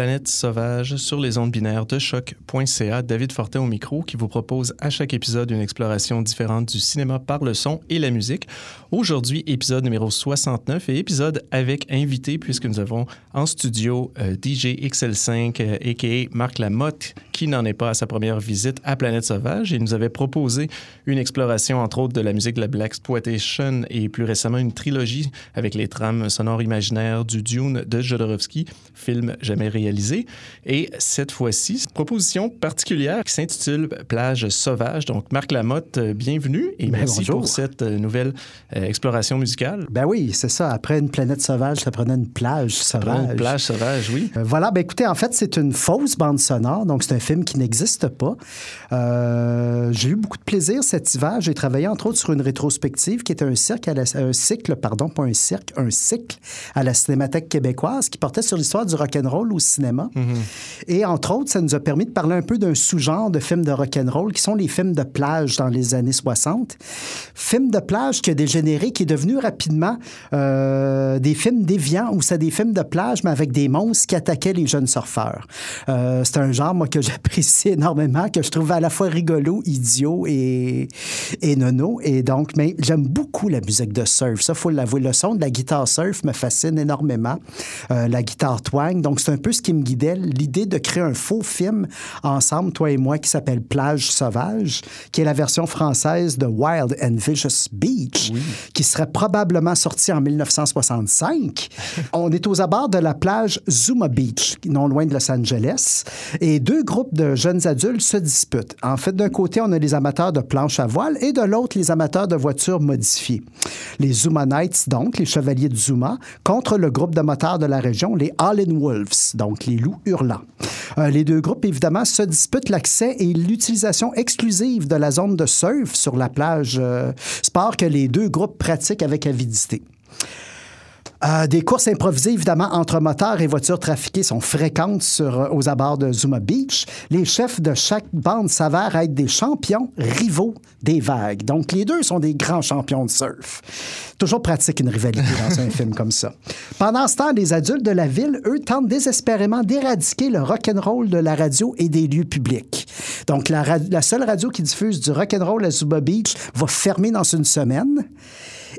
à Planète Sauvage sur les ondes binaires de choc.ca. David Fortin au micro qui vous propose à chaque épisode une exploration différente du cinéma par le son et la musique. Aujourd'hui, épisode numéro 69 et épisode avec invité puisque nous avons en studio euh, DJ XL5 euh, a.k.a. Marc Lamotte qui n'en est pas à sa première visite à Planète Sauvage et nous avait proposé une exploration entre autres de la musique de la Black Exploitation et plus récemment une trilogie avec les trames sonores imaginaires du Dune de Jodorowsky, film jamais réalisé. Et cette fois-ci, proposition particulière qui s'intitule Plage sauvage. Donc Marc Lamotte, euh, bienvenue et Ben, merci bonjour. pour cette euh, nouvelle euh, exploration musicale. Ben oui, c'est ça. Après une planète sauvage, ça prenait une plage sauvage. Une plage sauvage, oui. Euh, Voilà, ben écoutez, en fait, c'est une fausse bande sonore, donc c'est un film qui n'existe pas. Euh, j'ai eu beaucoup de plaisir cet hiver. J'ai travaillé entre autres sur une rétrospective qui était un, cirque à la- un cycle, pardon, pas un cirque, un cycle à la Cinémathèque québécoise qui portait sur l'histoire du rock'n'roll au cinéma. Et entre autres, ça nous a permis de parler un peu d'un sous-genre de films de rock'n'roll qui sont les films de plage dans les années 60. Film de plage qui a dégénéré, qui est devenu rapidement euh, des films déviants ou c'est des films de plage, mais avec des monstres qui attaquaient les jeunes surfeurs. Euh, c'est un genre, moi, que j'apprécie énormément, que je trouve à la fois rigolo, idiot et, et nono. Et donc, j'aime beaucoup la musique de surf. Ça, faut l'avouer. Le son de la guitare surf me fascine énormément. Euh, la guitare twang. Donc, c'est un peu ce qui me L'idée de créer un faux film ensemble, toi et moi, qui s'appelle Plage sauvage, qui est la version française de Wild and Vicious Beach, qui serait probablement sorti en 1965. On est aux abords de la plage Zuma Beach, non loin de Los Angeles, et deux groupes de jeunes adultes se disputent. En fait, d'un côté, on a les amateurs de planches à voile et de l'autre, les amateurs de voitures modifiées. Les Zuma Knights, donc, les chevaliers de Zuma, contre le groupe de motards de la région, les Allen Wolves, donc les loups hurlants. Euh, les deux groupes, évidemment, se disputent l'accès et l'utilisation exclusive de la zone de surf sur la plage, euh, sport que les deux groupes pratiquent avec avidité. Euh, des courses improvisées, évidemment, entre moteurs et voitures trafiquées sont fréquentes sur, euh, aux abords de Zuma Beach. Les chefs de chaque bande s'avèrent être des champions rivaux des vagues. Donc, les deux sont des grands champions de surf. Toujours pratique une rivalité dans un film comme ça. Pendant ce temps, les adultes de la ville, eux, tentent désespérément d'éradiquer le rock'n'roll de la radio et des lieux publics. Donc, la, seule radio qui diffuse du rock'n'roll à Zuma Beach va fermer dans une semaine.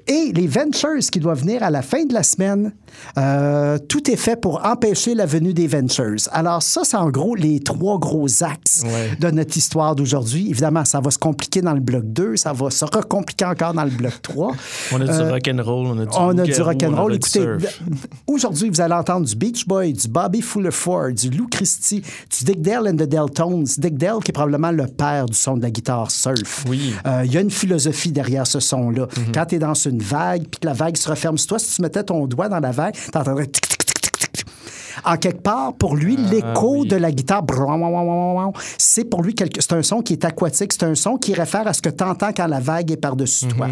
Et les Ventures qui doivent venir à la fin de la semaine, euh, tout est fait pour empêcher la venue des Ventures. Alors ça, c'est en gros les trois gros axes Ouais. de notre histoire d'aujourd'hui. Évidemment, ça va se compliquer dans le bloc 2, ça va se recompliquer encore dans le bloc 3. On a du Euh, rock'n'roll, on a du on a du rock'n'roll. du Écoutez, aujourd'hui, vous allez entendre du Beach Boy, du Bobby Fuller Ford, du Lou Christie, du Dick Dale and the Deltones. Dick Dale, qui est probablement le père du son de la guitare surf. Oui. Euh, Il y a une philosophie derrière ce son-là. Quand tu es dans une vague, puis que la vague se referme sur toi, si tu mettais ton doigt dans la vague, tu entendrais tic, tic, tic, tic, tic, tic. En quelque part, pour lui, l'écho oui. de la guitare, c'est pour lui quelque... c'est un son qui est aquatique, c'est un son qui réfère à ce que tu entends quand la vague est par-dessus toi.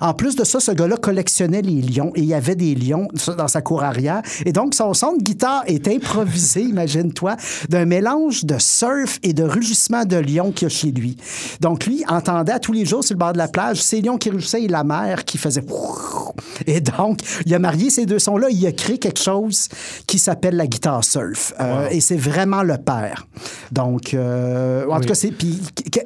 En plus de ça, ce gars-là collectionnait les lions et il y avait des lions dans sa cour arrière. Et donc, son son de guitare est improvisé, imagine-toi, d'un mélange de surf et de rugissement de lions qu'il y a chez lui. Donc, lui entendait à tous les jours sur le bord de la plage ces lions qui rugissaient et la mer qui faisait... Et donc, il a marié ces deux sons-là. Il a créé quelque chose qui s'appelle la guitare surf. Euh, Et c'est vraiment le père. Donc, euh, en tout cas, c'est... Puis,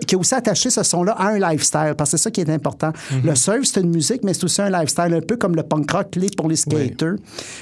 qui a aussi attaché ce son-là à un lifestyle, parce que c'est ça qui est important. Le surf, c'est une musique, mais c'est aussi un lifestyle, un peu comme le punk rock l'est pour les skaters.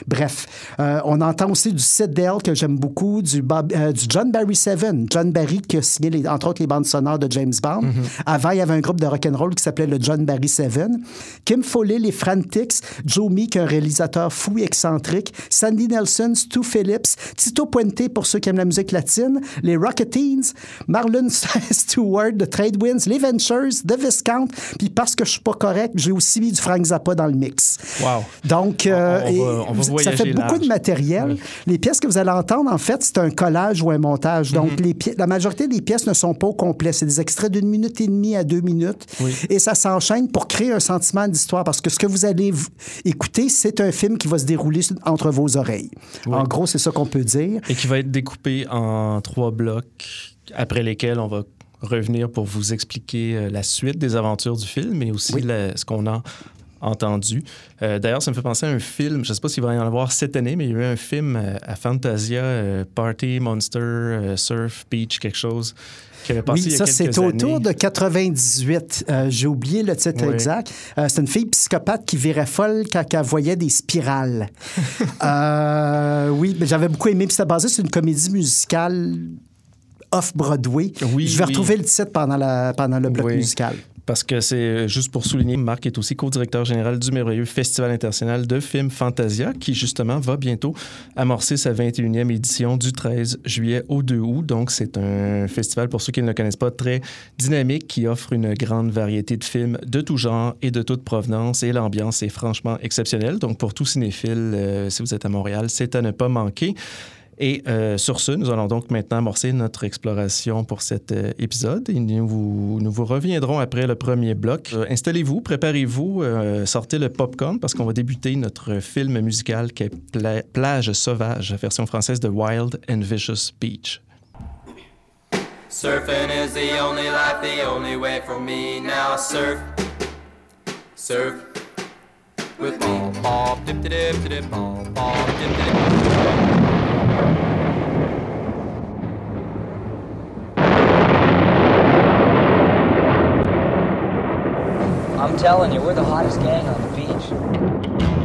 Bref, euh, on entend aussi du Sid Dale, que j'aime beaucoup, du, Bob- euh, du John Barry Seven. John Barry qui a signé, les- entre autres, les bandes sonores de James Bond. Avant, il y avait un groupe de rock'n'roll qui s'appelait le John Barry Seven. Kim Foley, les Frantics, Joe Meek, un réalisateur fou et excentrique, Sandy Nelson, Stu Phillips, Tito Puente, pour ceux qui aiment la musique latine, les Rocketeens, Marlon Stewart de Trade Winds, les Ventures, The Viscount, puis parce que je suis pas correct, j'ai aussi mis du Frank Zappa dans le mix. Wow. Donc, euh, On- on va- et on va ça fait beaucoup de matériel. Les pièces que vous allez entendre, en fait, c'est un collage ou un montage. Donc, les pi- la majorité des pièces ne sont pas au complet. C'est des extraits d'une minute et demie à deux minutes. Oui. Et ça s'enchaîne pour créer un sentiment d'histoire. Parce que ce que vous allez écouter, c'est un film qui va se dérouler entre vos oreilles. En gros, c'est ça qu'on peut dire. Et qui va être découpé en trois blocs, après lesquels on va revenir pour vous expliquer euh, la suite des aventures du film, mais aussi Oui. la- ce qu'on a entendu. Euh, d'ailleurs, ça me fait penser à un film, je ne sais pas s'il va y en avoir cette année, mais il y a eu un film euh, à Fantasia, euh, Party, Monster, Surf, Beach, quelque chose. Qui avait passé oui, ça, c'est autour de 98. J'ai oublié le titre exact. c'est une fille psychopathe qui virait folle quand elle voyait des spirales. oui, mais j'avais beaucoup aimé. Puis c'était basé sur une comédie musicale off-Broadway. Oui, je vais retrouver le titre pendant, la, pendant le bloc musical parce que c'est euh, juste pour souligner, Marc est aussi co-directeur général du merveilleux Festival international de films Fantasia, qui justement va bientôt amorcer sa 21e édition du 13 juillet au 2 août. Donc, c'est un festival, pour ceux qui ne le connaissent pas, très dynamique, qui offre une grande variété de films de tout genre et de toute provenance, et l'ambiance est franchement exceptionnelle. Donc, pour tous cinéphiles, euh, si vous êtes à Montréal, c'est à ne pas manquer. Et euh, sur ce, nous allons donc maintenant amorcer notre exploration pour cet euh, épisode et nous vous, nous vous, reviendrons après le premier bloc. Euh, installez-vous, préparez-vous, sortez le popcorn parce qu'on va débuter notre film musical qui est Plage sauvage, version française de Wild and Vicious Beach. Surfing is the only life, the only way for me now. Surf, surf with me. Telling you, we're the hottest gang on the beach.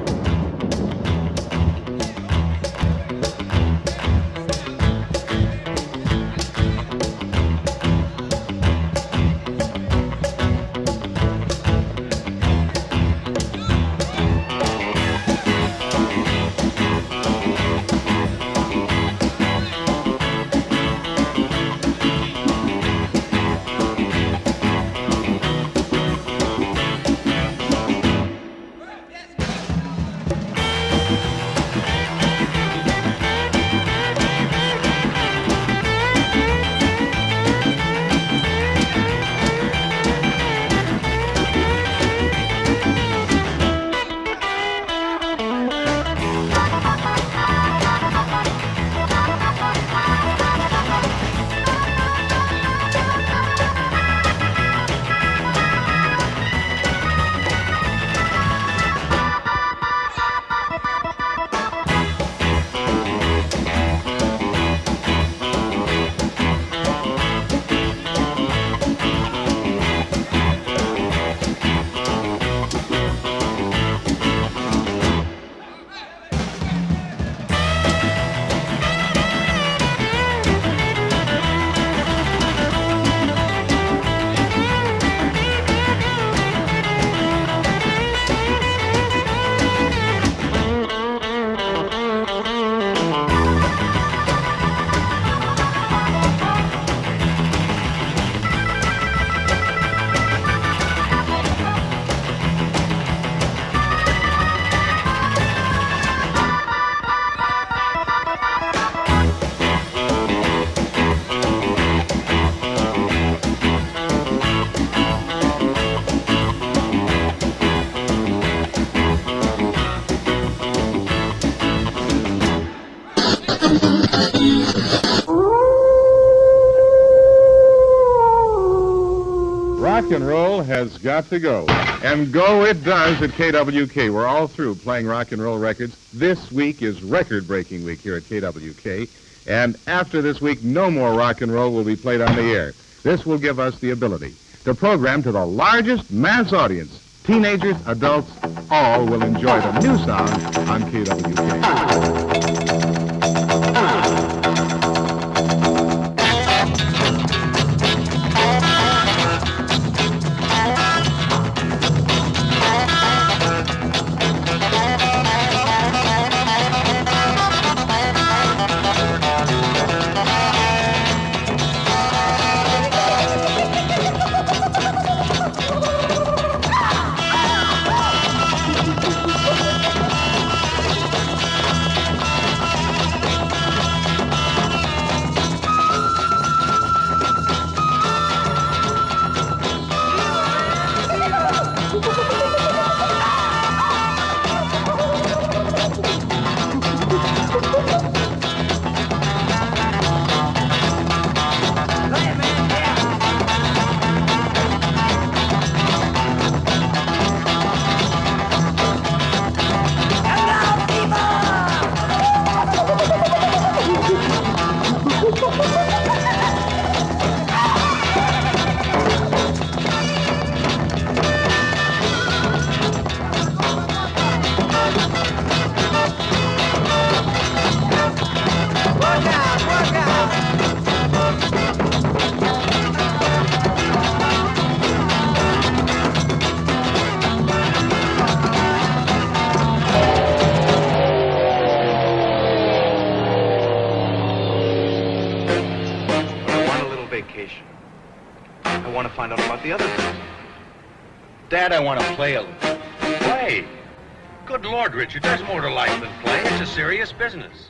Has got to go. And go it does at KWK. We're all through playing rock and roll records. This week is record breaking week here at KWK. And after this week, no more rock and roll will be played on the air. This will give us the ability to program to the largest mass audience. Teenagers, adults, all will enjoy the new sound on KWK. vacation. I want to find out about the other things. Dad, I want to play a little. Play? Good Lord, Richard, there's more to life than play. It's a serious business.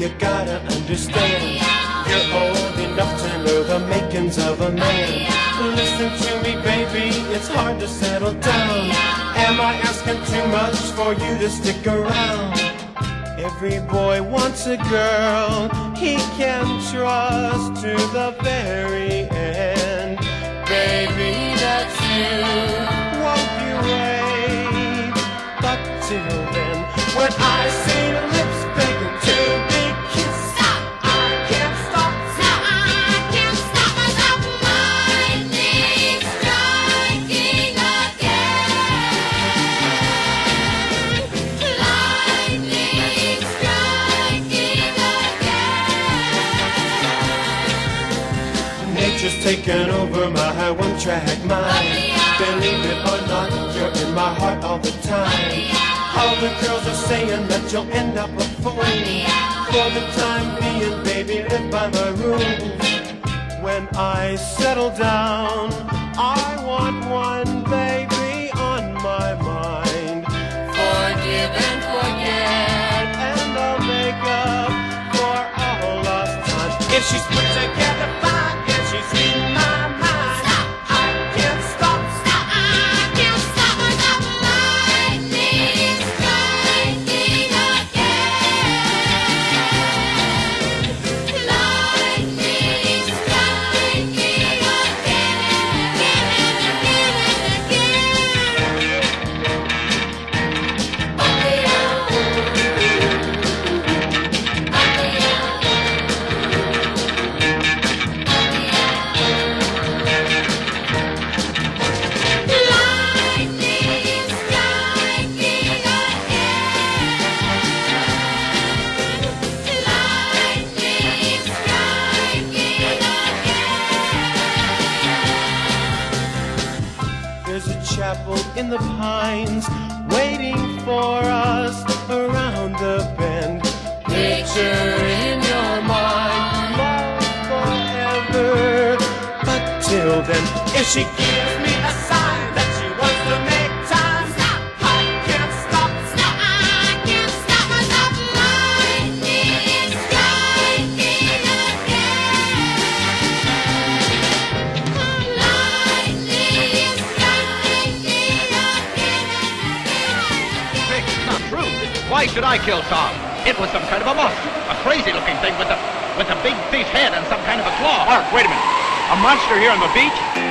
You gotta understand. You're old enough to know the makings of a man. Listen to me, baby, it's hard to settle down. Am I asking too much for you to stick around? Every boy wants a girl he can trust to the very end. Baby, that's you. Won't you wait? But till then, when I Taken over my one-track mind. Believe it or not, you're in my heart all the time. All the girls are saying that you'll end up a fool. For the time being, baby, live by my rules. When I settle down, I want one baby on my mind. Forgive and forget, and I'll make up for all lost time. If she's put together she's in my she gives me a sign that she wants to make time, I can't stop. Stop, I can't stop myself. Lightning is striking again. Lightning is striking again. Vic, it's not true. Why should I kill Tom? It was some kind of a monster. A crazy looking thing with a with a big fish head and some kind of a claw. Mark, wait a minute. A monster here on the beach?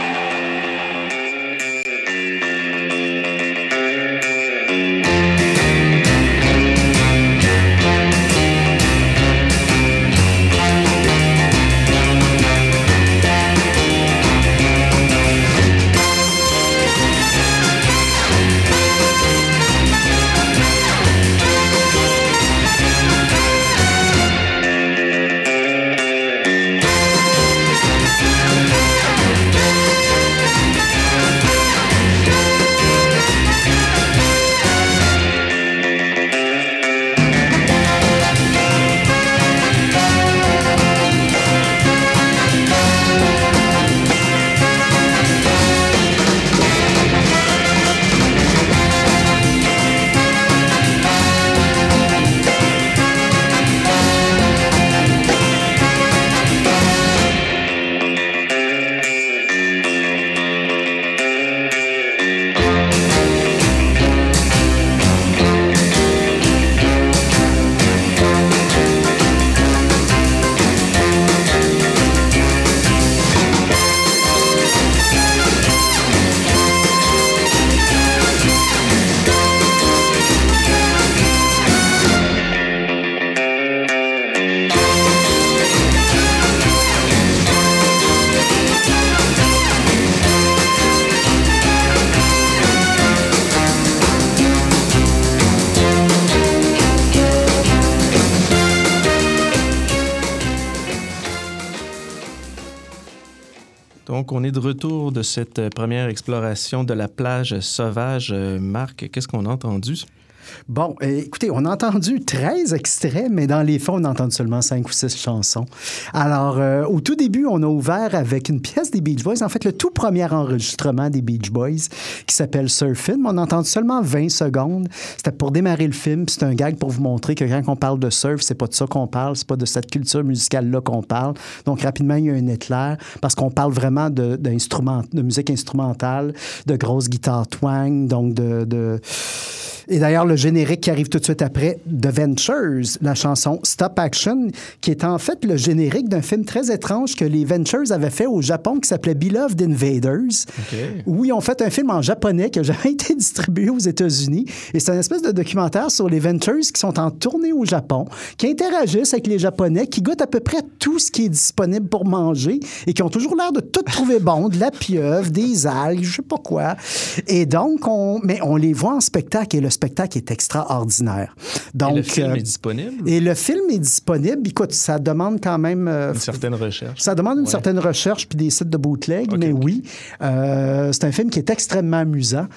Donc, on est de retour de cette première exploration de la plage sauvage. Euh, Marc, qu'est-ce qu'on a entendu? Bon, euh, écoutez, on a entendu 13 extraits, mais dans les faits, on a entendu seulement 5 ou 6 chansons. Alors, euh, au tout début, on a ouvert avec une pièce des Beach Boys, en fait, le tout premier enregistrement des Beach Boys, qui s'appelle Surfing. On a entendu seulement 20 secondes. C'était pour démarrer le film. C'est un gag pour vous montrer que quand on parle de surf, c'est pas de ça qu'on parle, c'est pas de cette culture musicale-là qu'on parle. Donc, rapidement, il y a un éclair, parce qu'on parle vraiment de, de musique instrumentale, de grosses guitares twang, donc de et d'ailleurs, le générique qui arrive tout de suite après, The Ventures, la chanson Stop Action, qui est en fait le générique d'un film très étrange que les Ventures avaient fait au Japon qui s'appelait Beloved Invaders, où ils ont fait un film en japonais qui a jamais été distribué aux États-Unis. Et c'est une espèce de documentaire sur les Ventures qui sont en tournée au Japon, qui interagissent avec les Japonais, qui goûtent à peu près tout ce qui est disponible pour manger et qui ont toujours l'air de tout trouver bon, de la pieuvre, des algues, je sais pas quoi. Et donc, on, mais on les voit en spectacle et le spectacle est extraordinaire. Donc, Et le film euh, est disponible? et le film est disponible. Écoute, ça demande quand même. euh, Une certaine recherche. ça demande une Ouais. certaine recherche puis des sites de bootleg, mais oui, euh, c'est un film qui est extrêmement amusant.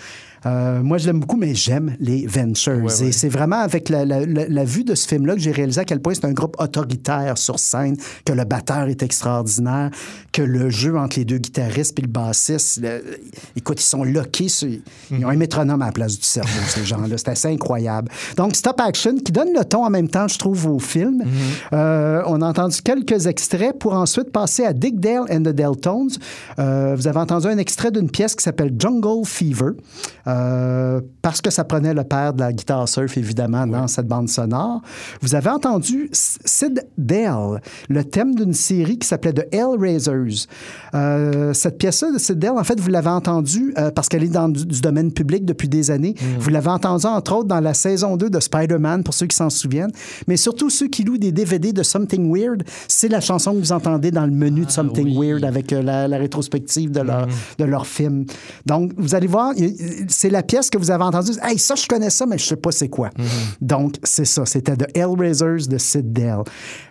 Euh, moi, je l'aime beaucoup, mais j'aime les Ventures. Ouais, ouais. Et c'est vraiment avec la, la- la- la vue de ce film-là que j'ai réalisé à quel point c'est un groupe autoritaire sur scène, que le batteur est extraordinaire, que le jeu entre les deux guitaristes et le bassiste, le- écoute, ils sont sur- Ils ont un métronome à la place du cerveau, ces gens-là. C'est assez incroyable. Donc, Stop Action, qui donne le ton en même temps, je trouve, au film. Euh, on a entendu quelques extraits pour ensuite passer à Dick Dale and the Deltones. Euh, vous avez entendu un extrait d'une pièce qui s'appelle Jungle Fever, euh, parce que ça prenait le père de la guitare surf, évidemment, dans cette bande sonore. Vous avez entendu Sid Dale, le thème d'une série qui s'appelait The Hellraisers. Euh, cette pièce-là de Sid Dale, en fait, vous l'avez entendue euh, parce qu'elle est dans du, du domaine public depuis des années. Vous l'avez entendue, entre autres, dans la saison 2 de Spider-Man, pour ceux qui s'en souviennent. Mais surtout, ceux qui louent des DVD de Something Weird, c'est la chanson que vous entendez dans le menu de Something oui. Weird avec euh, la, la rétrospective de leur, de leur film. Donc, vous allez voir, c'est la pièce que vous avez entendue. Hey, ça, je connais ça, mais je sais pas c'est quoi. Donc, c'est ça. C'était The Hellraisers de Sid Dell.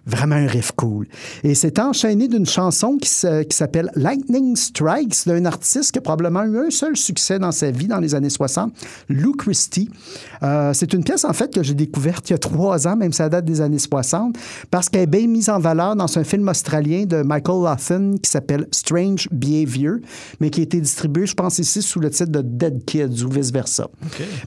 Vraiment un riff cool. Et c'est enchaîné d'une chanson qui, s'appelle Lightning Strikes d'un artiste qui a probablement eu un seul succès dans sa vie dans les années 60, Lou Christie. Euh, c'est une pièce, en fait, que j'ai découverte il y a trois ans, même si ça date des années 60, parce qu'elle est bien mise en valeur dans un film australien de Michael Lawson qui s'appelle Strange Behavior, mais qui a été distribué, je pense, ici sous le titre de Dead Kids ou vice-versa.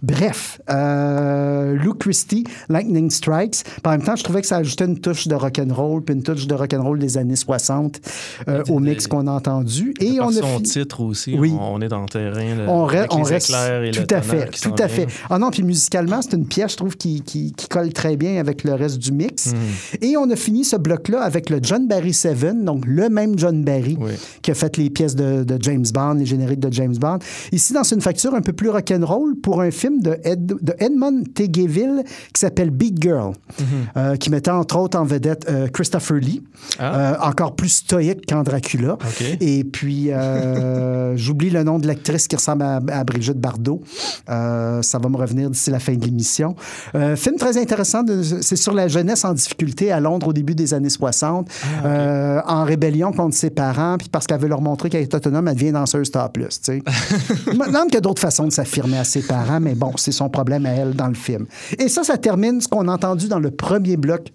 Bref, euh, Lou Christie, Lightning Strikes. En même temps, je trouvais que ça ajoutait une touche de rock'n'roll, puis une touche de rock'n'roll des années 60 euh, au mix qu'on a entendu. Et Par on a son fi- titre aussi, Oui. on, est dans le terrain. là, on, avec reste éclairs et tout le à fait, qui tout à fait. Ah non, puis musicalement, c'est une pièce, je trouve, qui, qui, qui colle très bien avec le reste du mix. Mhm. Et on a fini ce bloc-là avec le John Barry Seven, donc le même John Barry Oui. qui a fait les pièces de, de James Bond, les génériques de James Bond. Ici, dans une facture un peu plus rock'n'roll pour un film de, Ed- de Edmund Tegeville qui s'appelle Beat Girl, euh, qui mettait entre autres en vedette euh, Christopher Lee, Ah. euh, encore plus stoïque qu'en Dracula. Et puis, j'oublie le nom de l'actrice qui ressemble à, à Brigitte Bardot. Ça va me revenir d'ici la fin de l'émission. Film très intéressant. C'est sur la jeunesse en difficulté à Londres au début des années 60, Ah, en rébellion contre ses parents, puis parce qu'elle veut leur montrer qu'elle est autonome, elle devient danseuse topless. tu sais. Maintenant qu'il y a d'autres façons de s'affirmer à ses parents, mais bon, c'est son problème à elle dans le film. Et ça, ça termine ce qu'on a entendu dans le premier bloc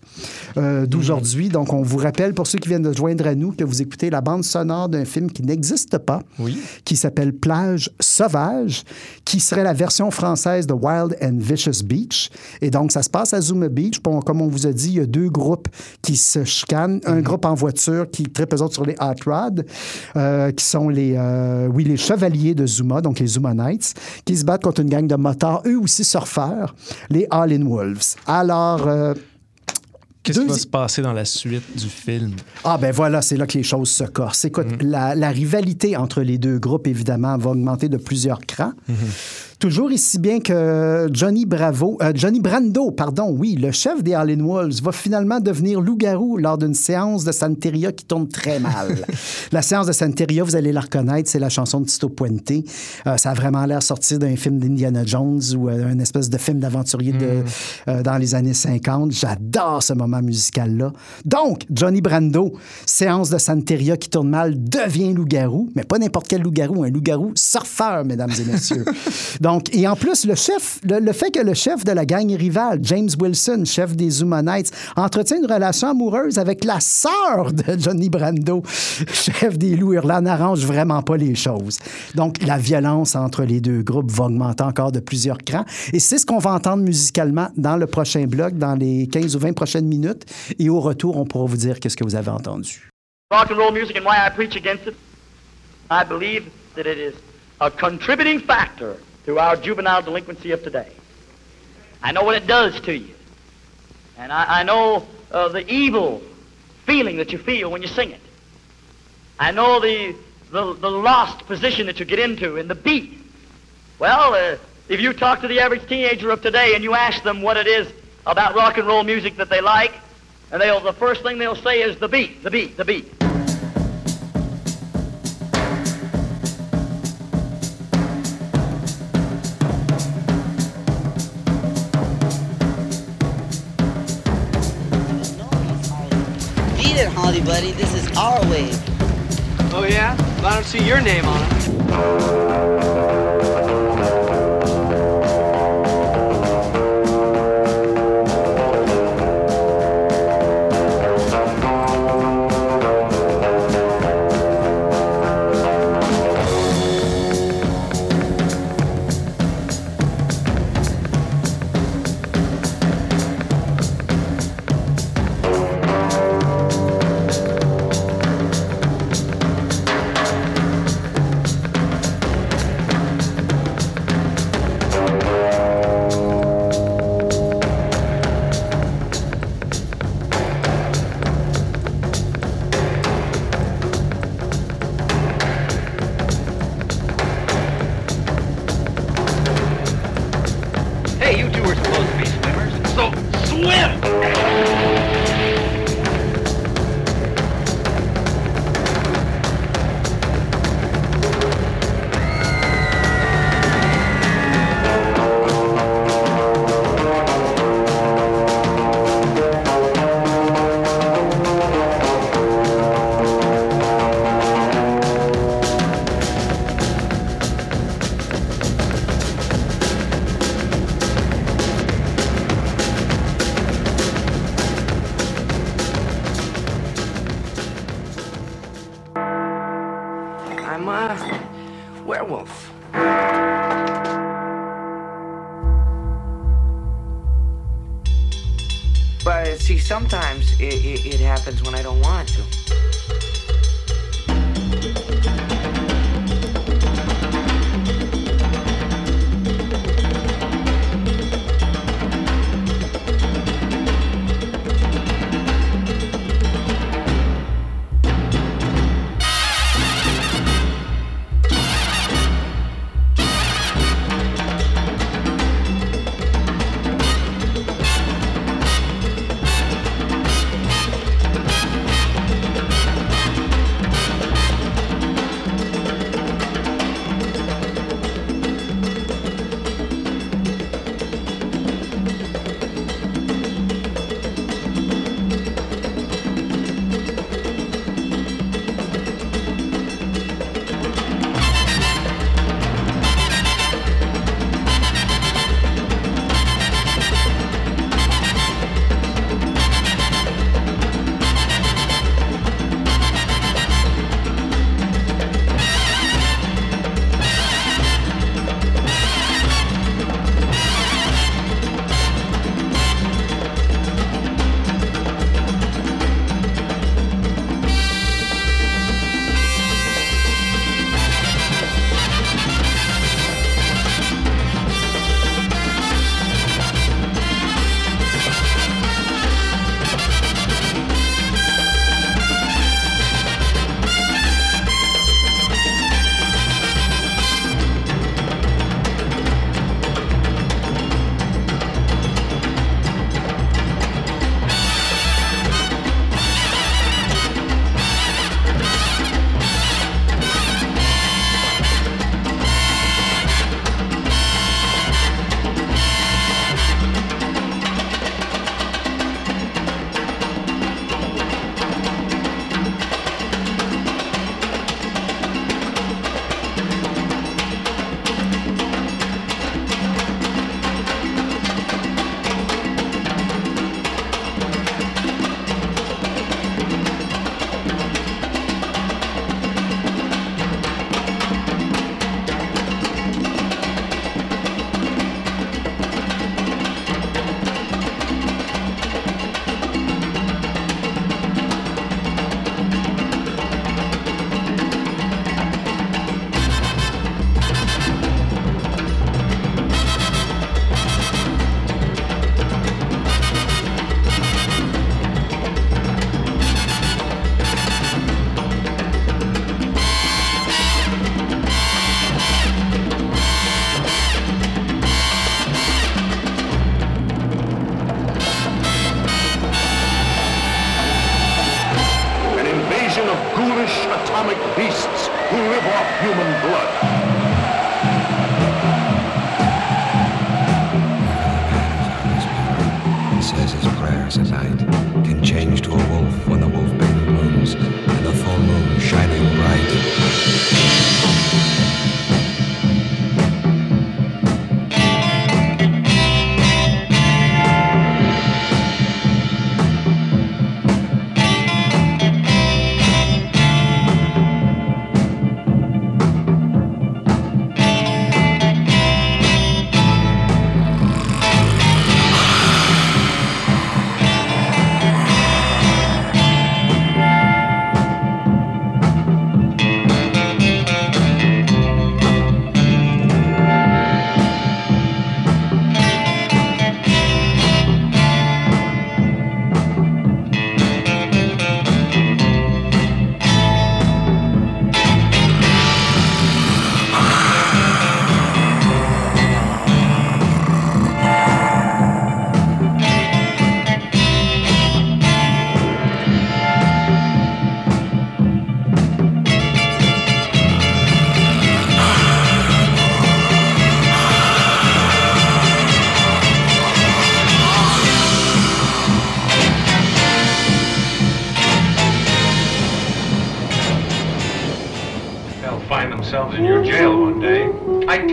euh, d'aujourd'hui. Donc, on vous rappelle, pour ceux qui viennent de joindre à nous, que vous écoutez la bande sonore d'un film qui n'existe pas, Oui. qui s'appelle Plage sauvage, qui serait la version française de Wild and Vicious Beach. Et donc, ça se passe à Zuma Beach. Bon, comme on vous a dit, il y a deux groupes qui se chicanent. Un groupe en voiture qui tripe eux autres sur les hot rods, euh, qui sont les, euh, oui, les chevaliers de Zuma, donc les Zuma Knights, qui se battent contre une gang de motards, eux aussi surfeurs, les All-in Wolves. Alors, euh, Qu'est-ce qui va se passer dans la suite du film? ah ben voilà, c'est là que les choses se corsent. Écoute, la, la rivalité entre les deux groupes, évidemment, va augmenter de plusieurs crans. Toujours ici bien que Johnny Bravo, euh, Johnny Brando, pardon, oui, le chef des Allen Wolves, va finalement devenir loup-garou lors d'une séance de Santeria qui tourne très mal. la séance de Santeria, vous allez la reconnaître, c'est la chanson de Tito Puente. Euh, ça a vraiment l'air sorti d'un film d'Indiana Jones ou euh, une espèce de film d'aventurier euh, dans les années 50. J'adore ce moment musical-là. Donc, Johnny Brando, séance de Santeria qui tourne mal, devient loup-garou, mais pas n'importe quel loup-garou, un loup-garou surfeur, mesdames et messieurs. Et en plus, le chef, le, fait que le chef de la gang rivale, James Wilson, chef des Zuma Knights, entretient une relation amoureuse avec la sœur de Johnny Brando, chef des loups hurlants, n'arrange vraiment pas les choses. Donc, la violence entre les deux groupes va augmenter encore de plusieurs crans. Et c'est ce qu'on va entendre musicalement dans le prochain bloc, dans les 15 ou 20 prochaines minutes. Et au retour, on pourra vous dire qu'est-ce que vous avez entendu. rock and roll music and why I preach against it, I believe that it is a contributing factor to our juvenile delinquency of today. I know what it does to you. And I, I know uh, the evil feeling that you feel when you sing it. I know the, the, the lost position that you get into in the beat. Well, uh, if you talk to the average teenager of today and you ask them what it is about rock and roll music that they like, and they'll, the first thing they'll say is the beat, the beat, the beat. Beat Buddy. This is our wave. Oh, yeah? Well, I don't see your name on it.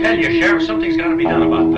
tell you, Sheriff, something's got to be done about that.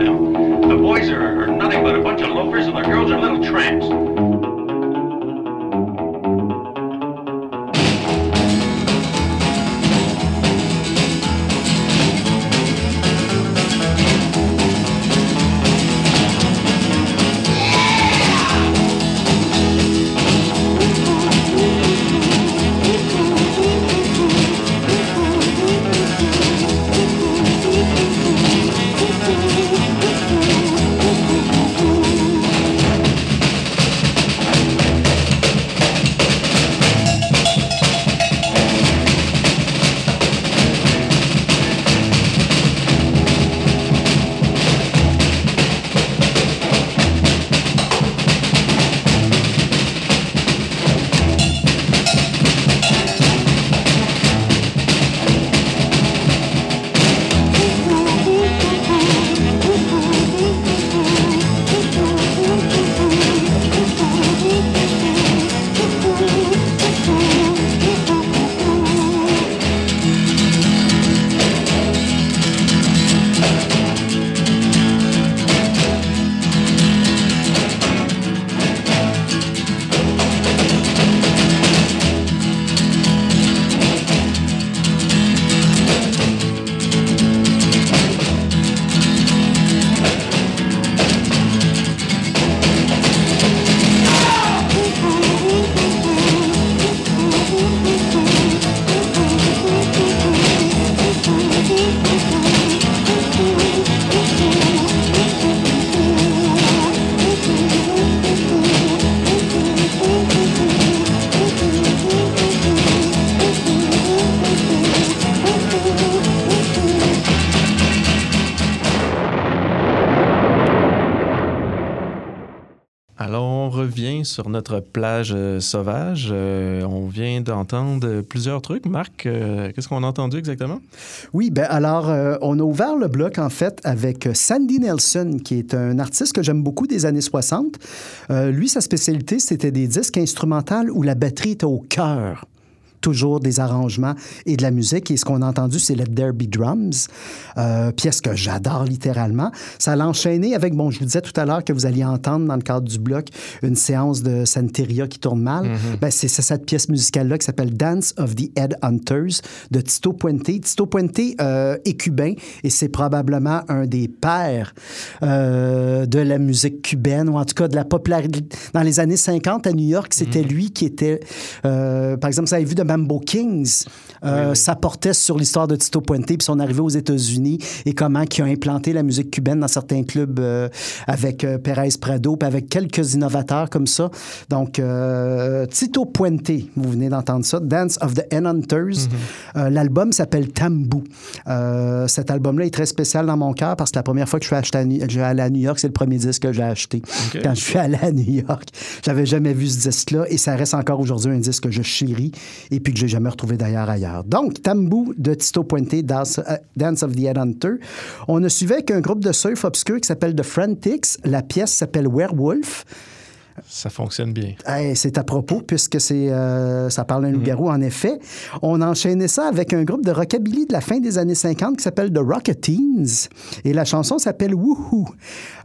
Sur notre plage euh, sauvage. Euh, on vient d'entendre plusieurs trucs. Marc, euh, qu'est-ce qu'on a entendu exactement? Oui, ben alors, on a ouvert le bloc, en fait, avec Sandy Nelson, qui est un artiste que j'aime beaucoup des années 60. Euh, lui, sa spécialité, c'était des disques instrumentaux où la batterie était au cœur toujours des arrangements et de la musique. Et ce qu'on a entendu, c'est Let There Be Drums, euh, pièce que j'adore littéralement. Ça l'a enchaîné avec, bon, je vous disais tout à l'heure que vous alliez entendre dans le cadre du bloc une séance de Santeria qui tourne mal. Ben, c'est c'est cette pièce musicale-là qui s'appelle Dance of the Headhunters de Tito Puente. Tito Puente euh, est cubain et c'est probablement un des pères euh, de la musique cubaine, ou en tout cas de la popularité. Dans les années 50 à New York, c'était lui qui était, par exemple, vous avez vu de Mambo Kings, euh, ça portait sur l'histoire de Tito Puente, puis son arrivée aux États-Unis et comment il a implanté la musique cubaine dans certains clubs euh, avec euh, Perez Prado, puis avec quelques innovateurs comme ça. Donc, euh, Tito Puente, vous venez d'entendre ça, Dance of the Headhunters. Euh, L'album s'appelle Tambou. Cet album-là est très spécial dans mon cœur parce que la première fois que je suis, acheté à New- je suis allé à New York, c'est le premier disque que j'ai acheté. Quand je suis allé à New York, j'avais jamais vu ce disque-là et ça reste encore aujourd'hui un disque que je chéris et puis que j'ai jamais retrouvé d'ailleurs ailleurs. Donc, Tambou de Tito Puente, Dance, euh, Dance of the Headhunter. On a suivi avec un groupe de surf obscur qui s'appelle The Frantics. La pièce s'appelle Werewolf. Ça fonctionne bien. Hey, c'est à propos, puisque c'est, euh, ça parle d'un loup-garou, en effet. On a enchaîné ça avec un groupe de rockabilly de la fin des années 50 qui s'appelle The Rocketeens. Et la chanson s'appelle Woohoo.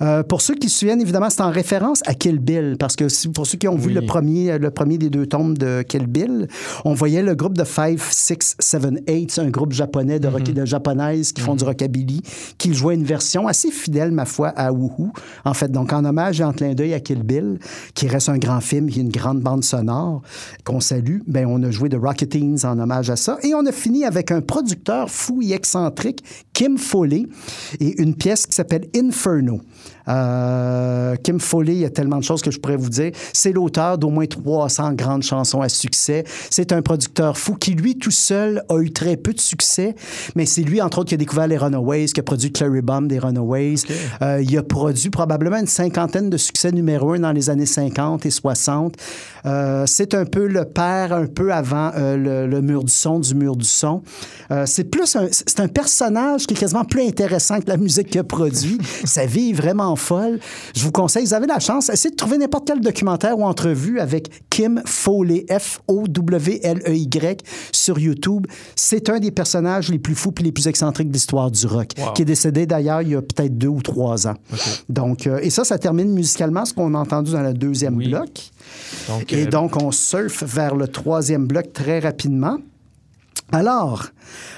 Euh, pour ceux qui se souviennent, évidemment, c'est en référence à Kill Bill. Parce que pour ceux qui ont vu le premier, le premier des deux tomes de Kill Bill, on voyait le groupe de 5, 6, 7, 8, c'est un groupe japonais de, de japonaises qui font du rockabilly, qui jouait une version assez fidèle, ma foi, à Woohoo. En fait, donc en hommage et en clin d'œil à Kill Bill, qui reste un grand film, qui est une grande bande sonore qu'on salue, ben on a joué de Rocketeens en hommage à ça. Et on a fini avec un producteur fou et excentrique, Kim Foley, et une pièce qui s'appelle Inferno. Euh, Kim Foley, il y a tellement de choses que je pourrais vous dire. C'est l'auteur d'au moins 300 grandes chansons à succès. C'est un producteur fou qui, lui, tout seul, a eu très peu de succès. Mais c'est lui, entre autres, qui a découvert les Runaways, qui a produit Clary Bomb des Runaways. Euh, il a produit probablement une cinquantaine de succès numéro un dans les années 50 et 60. Euh, c'est un peu le père, un peu avant le, le mur du son, du mur du son. C'est plus un, c'est un personnage qui est quasiment plus intéressant que la musique qu'il a produit. Sa vie est vraiment folle. Je vous conseille, vous avez la chance, essayez de trouver n'importe quel documentaire ou entrevue avec Kim Foley, F-O-W-L-E-Y, sur YouTube. C'est un des personnages les plus fous et les plus excentriques de l'histoire du rock, Wow. qui est décédé d'ailleurs il y a peut-être deux ou trois ans. Donc, euh, et ça, ça termine musicalement ce qu'on a entendu dans le deuxième bloc. Donc, Et euh, donc, on surfe vers le troisième bloc très rapidement. Alors,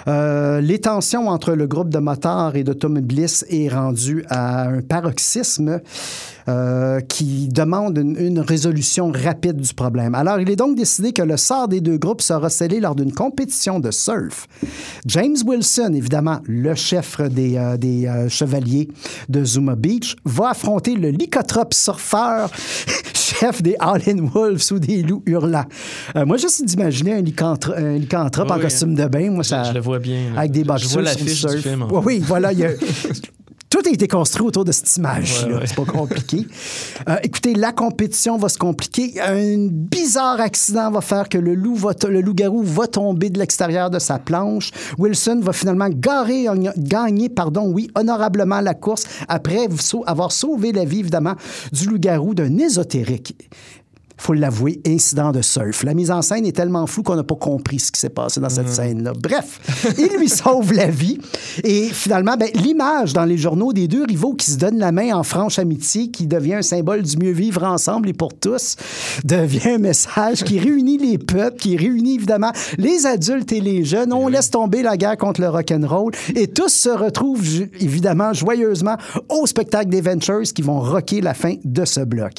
euh, les tensions entre le groupe de motards et d'automobilistes est rendu à un paroxysme euh, qui demande une, une résolution rapide du problème. Alors, il est donc décidé que le sort des deux groupes sera scellé lors d'une compétition de surf. James Wilson, évidemment, le chef des, euh, des chevaliers de Zuma Beach, va affronter le lycotrope surfeur chef des Howlin' Wolves ou des loups hurlants. Moi, juste d'imaginer un, lycanthro- un lycanthrope en oui. costume de bain, moi, ça... je le vois bien. là. Avec des Je boxers vois l'affiche du film. en Oui, oui, voilà. il y a- Tout a été construit autour de cette image-là. Ouais, ouais. C'est pas compliqué. Euh, écoutez, la compétition va se compliquer. Un bizarre accident va faire que le lau va le loup-garou va tomber de l'extérieur de sa planche. Wilson va finalement garer- gagner pardon, oui, honorablement la course après avoir sauvé la vie, évidemment, du loup-garou d'un ésotérique faut l'avouer, incident de surf. La mise en scène est tellement floue qu'on n'a pas compris ce qui s'est passé dans cette scène-là. Bref, il lui sauve la vie. Et finalement, ben, l'image dans les journaux des deux rivaux qui se donnent la main en franche amitié, qui devient un symbole du mieux vivre ensemble et pour tous, devient un message qui réunit les peuples, qui réunit évidemment les adultes et les jeunes. On laisse tomber la guerre contre le rock'n'roll et tous se retrouvent évidemment joyeusement au spectacle des Ventures qui vont rocker la fin de ce bloc.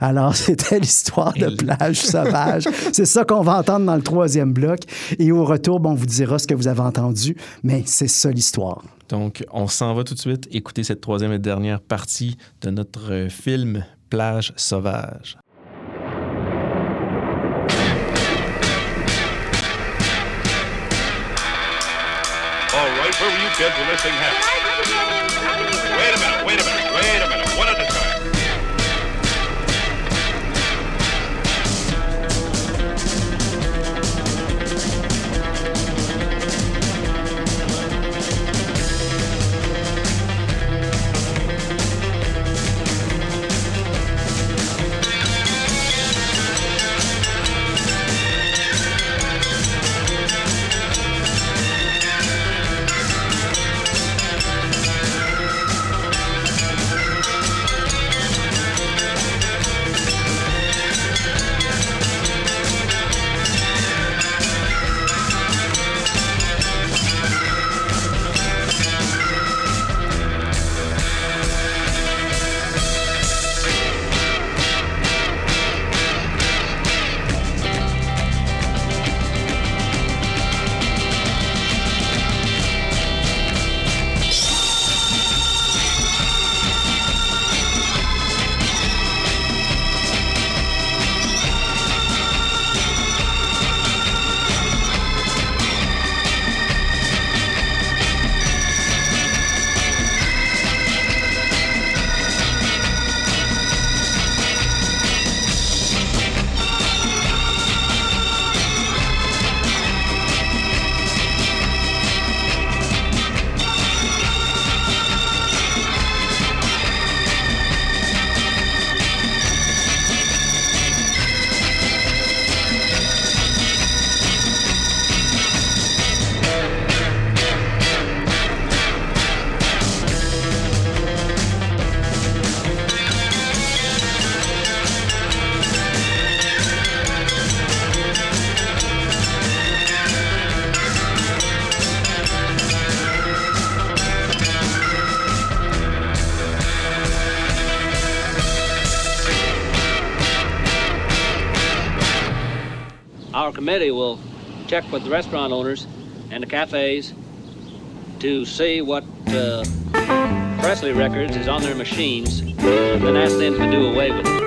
Alors, c'était l'histoire de plage sauvage. C'est ça qu'on va entendre dans le troisième bloc. Et au retour, bon, on vous dira ce que vous avez entendu, mais c'est ça l'histoire. Donc, on s'en va tout de suite écouter cette troisième et dernière partie de notre euh, film Plage sauvage. All right, where were you kids when this thing happened? check with the restaurant owners and the cafes to see what uh, Presley Records is on their machines and ask them to do away with it.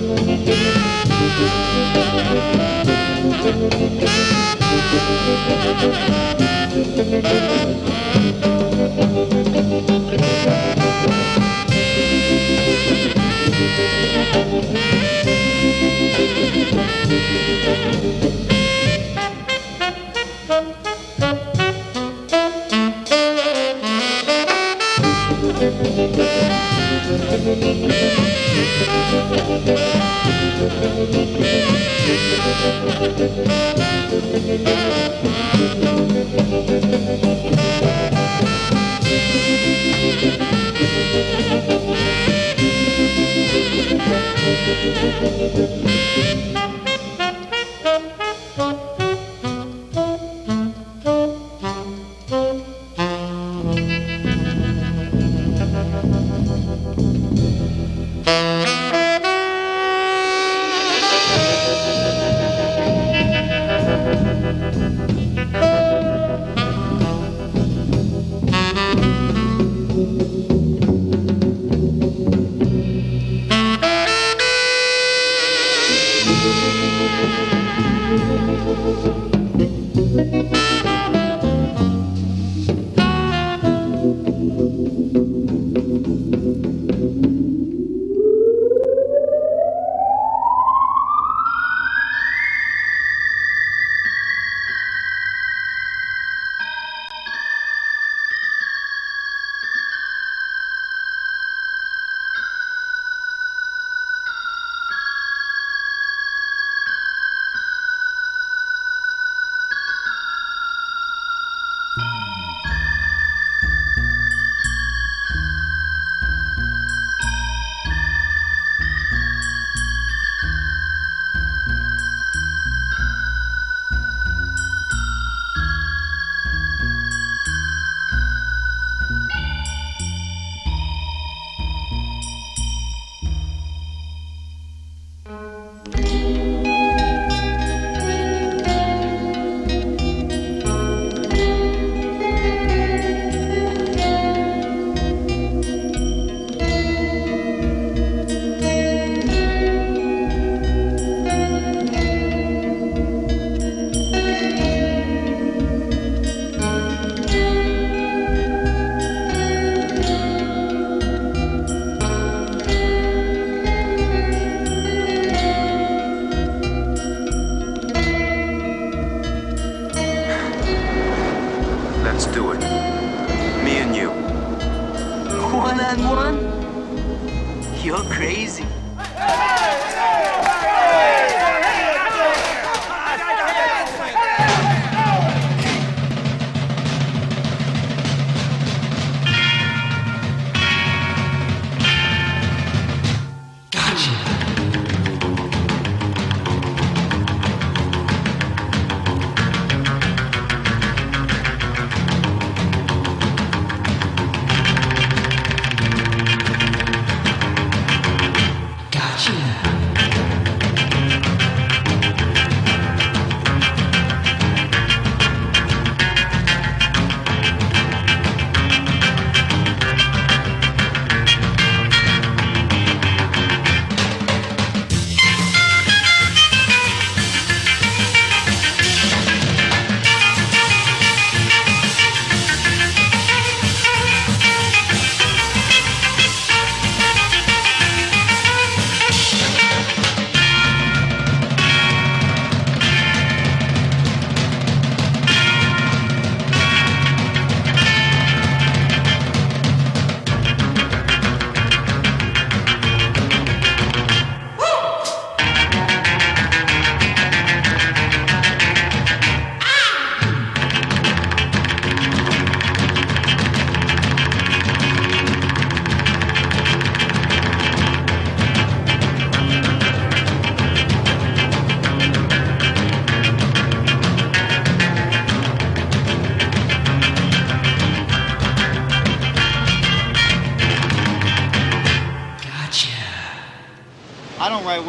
Thank Thank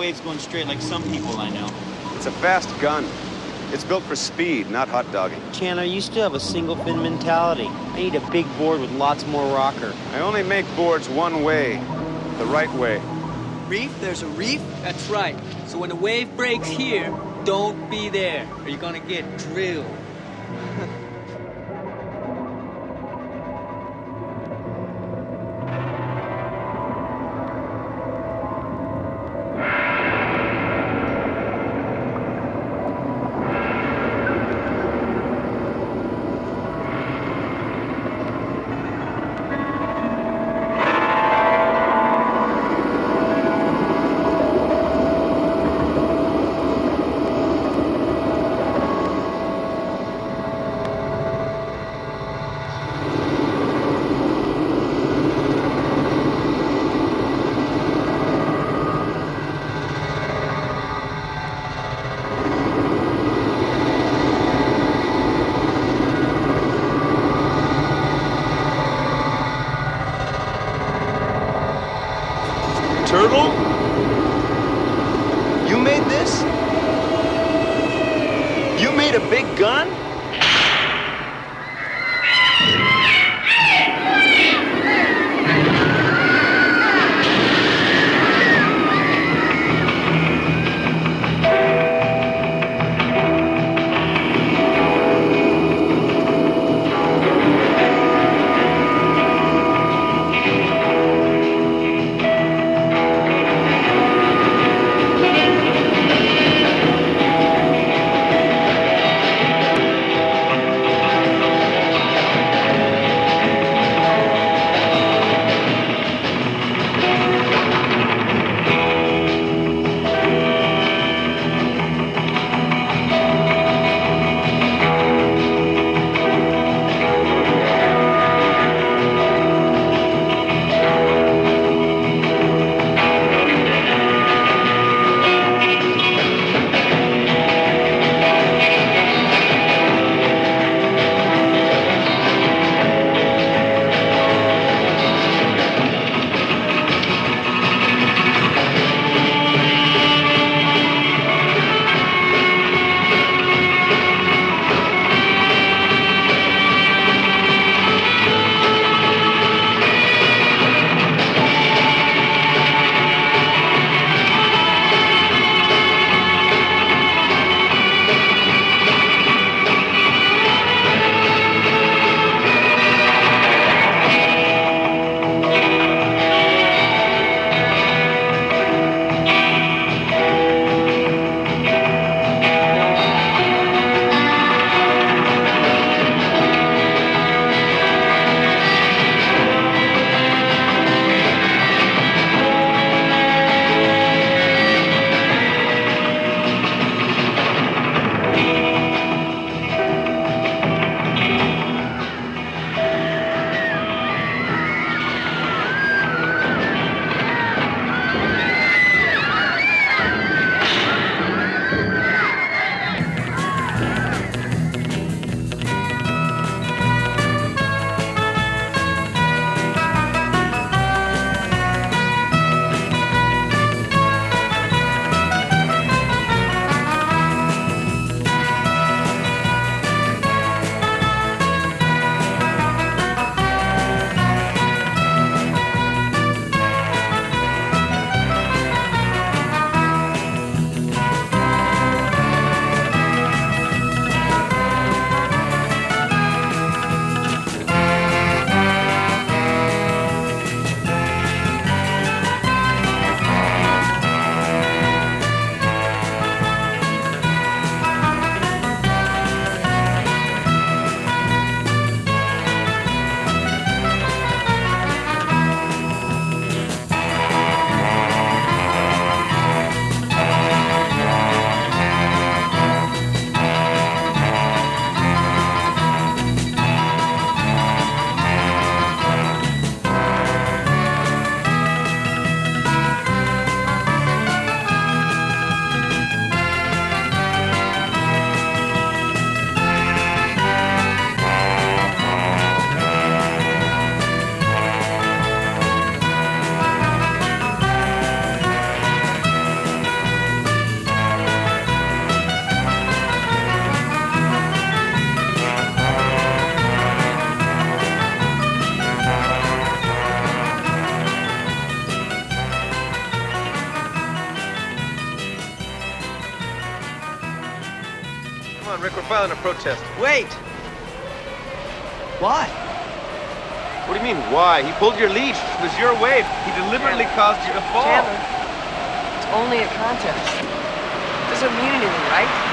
I don't ride waves going straight like some people I know. It's a fast gun. It's built for speed, not hot dogging. Chandler, you still have a single fin mentality. I need a big board with lots more rocker. I only make boards one way, the right way. Reef? There's a reef? That's right. So when a wave breaks here, don't be there, or you're gonna get drilled. Wait! Why? What do you mean, why? He pulled your leash. It was your wave. He deliberately caused you to fall. Chandler, it's only a contest. It Doesn't mean anything, right?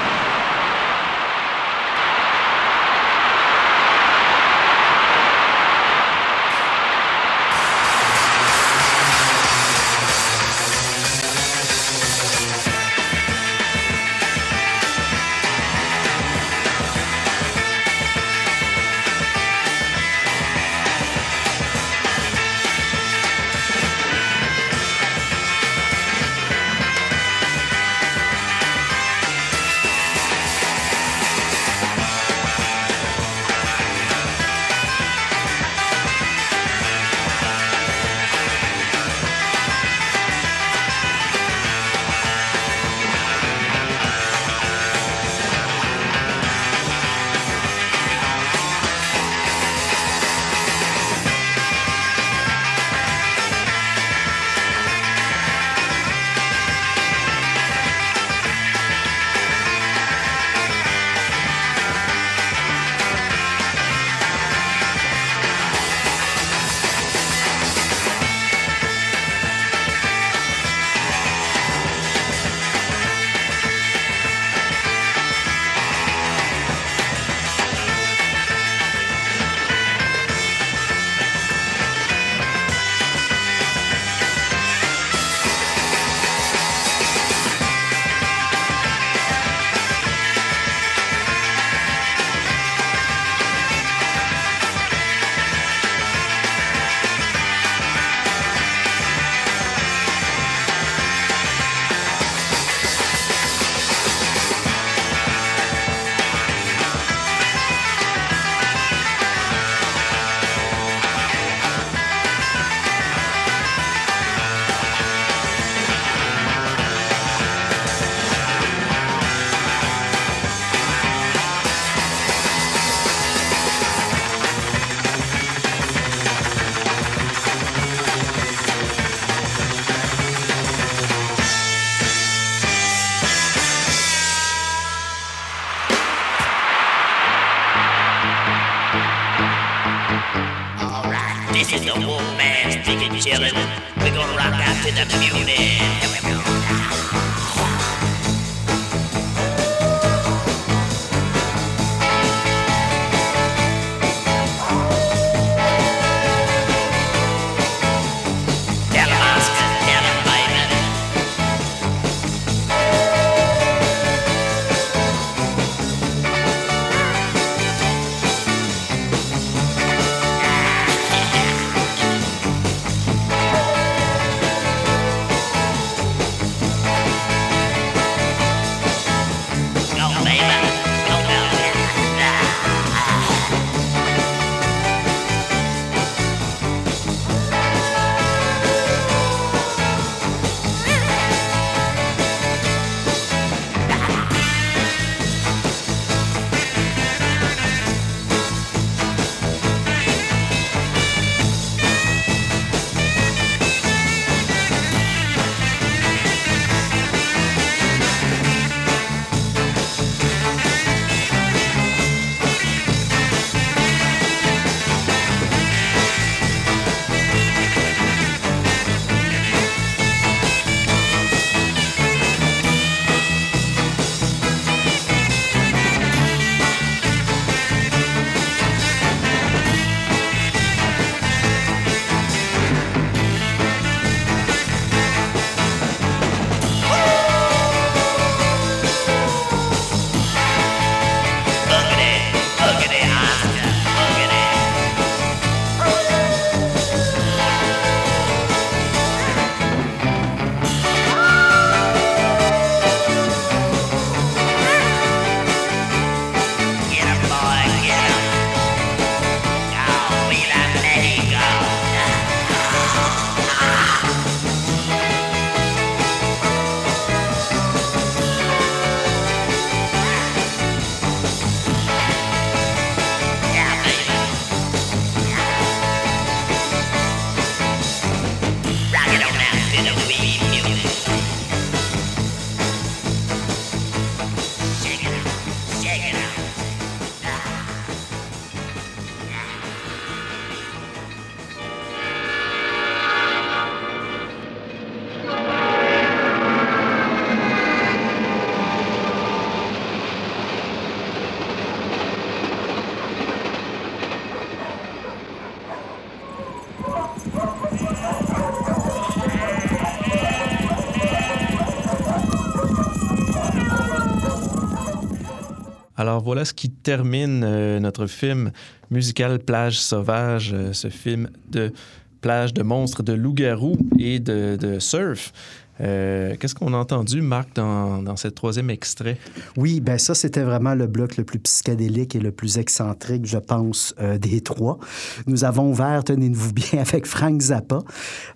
Alors voilà ce qui termine euh, notre film musical Plage sauvage, euh, ce film de plage de monstres, de loups-garous et de, de surf. Euh, Qu'est-ce qu'on a entendu, Marc, dans, dans ce troisième extrait? Oui, ben ça, c'était vraiment le bloc le plus psychédélique et le plus excentrique, je pense, des trois. Nous avons ouvert, tenez-vous bien, avec Frank Zappa,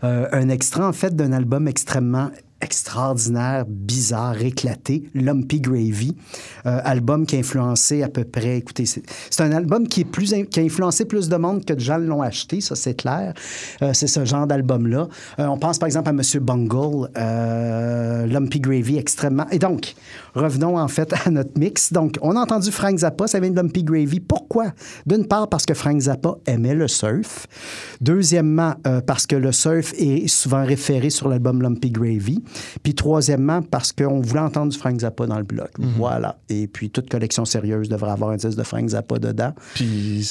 un extrait, en fait, d'un album extrêmement extraordinaire, bizarre, éclaté, Lumpy Gravy, euh, album qui a influencé à peu près, écoutez, c'est un album qui, a influencé plus de monde que de gens l'ont acheté, ça c'est clair. Euh, c'est ce genre d'album-là. Euh, on pense par exemple à Monsieur Bungle, Lumpy Gravy, extrêmement... Et donc, revenons en fait à notre mix. Donc, on a entendu Frank Zappa, ça vient de Lumpy Gravy. Pourquoi? D'une part, parce que Frank Zappa aimait le surf. Deuxièmement, parce que le surf est souvent référé sur l'album Lumpy Gravy. Puis troisièmement, parce qu'on voulait entendre du Frank Zappa dans le bloc. Voilà. Et puis, toute collection sérieuse devrait avoir un disque de Frank Zappa dedans. Puis,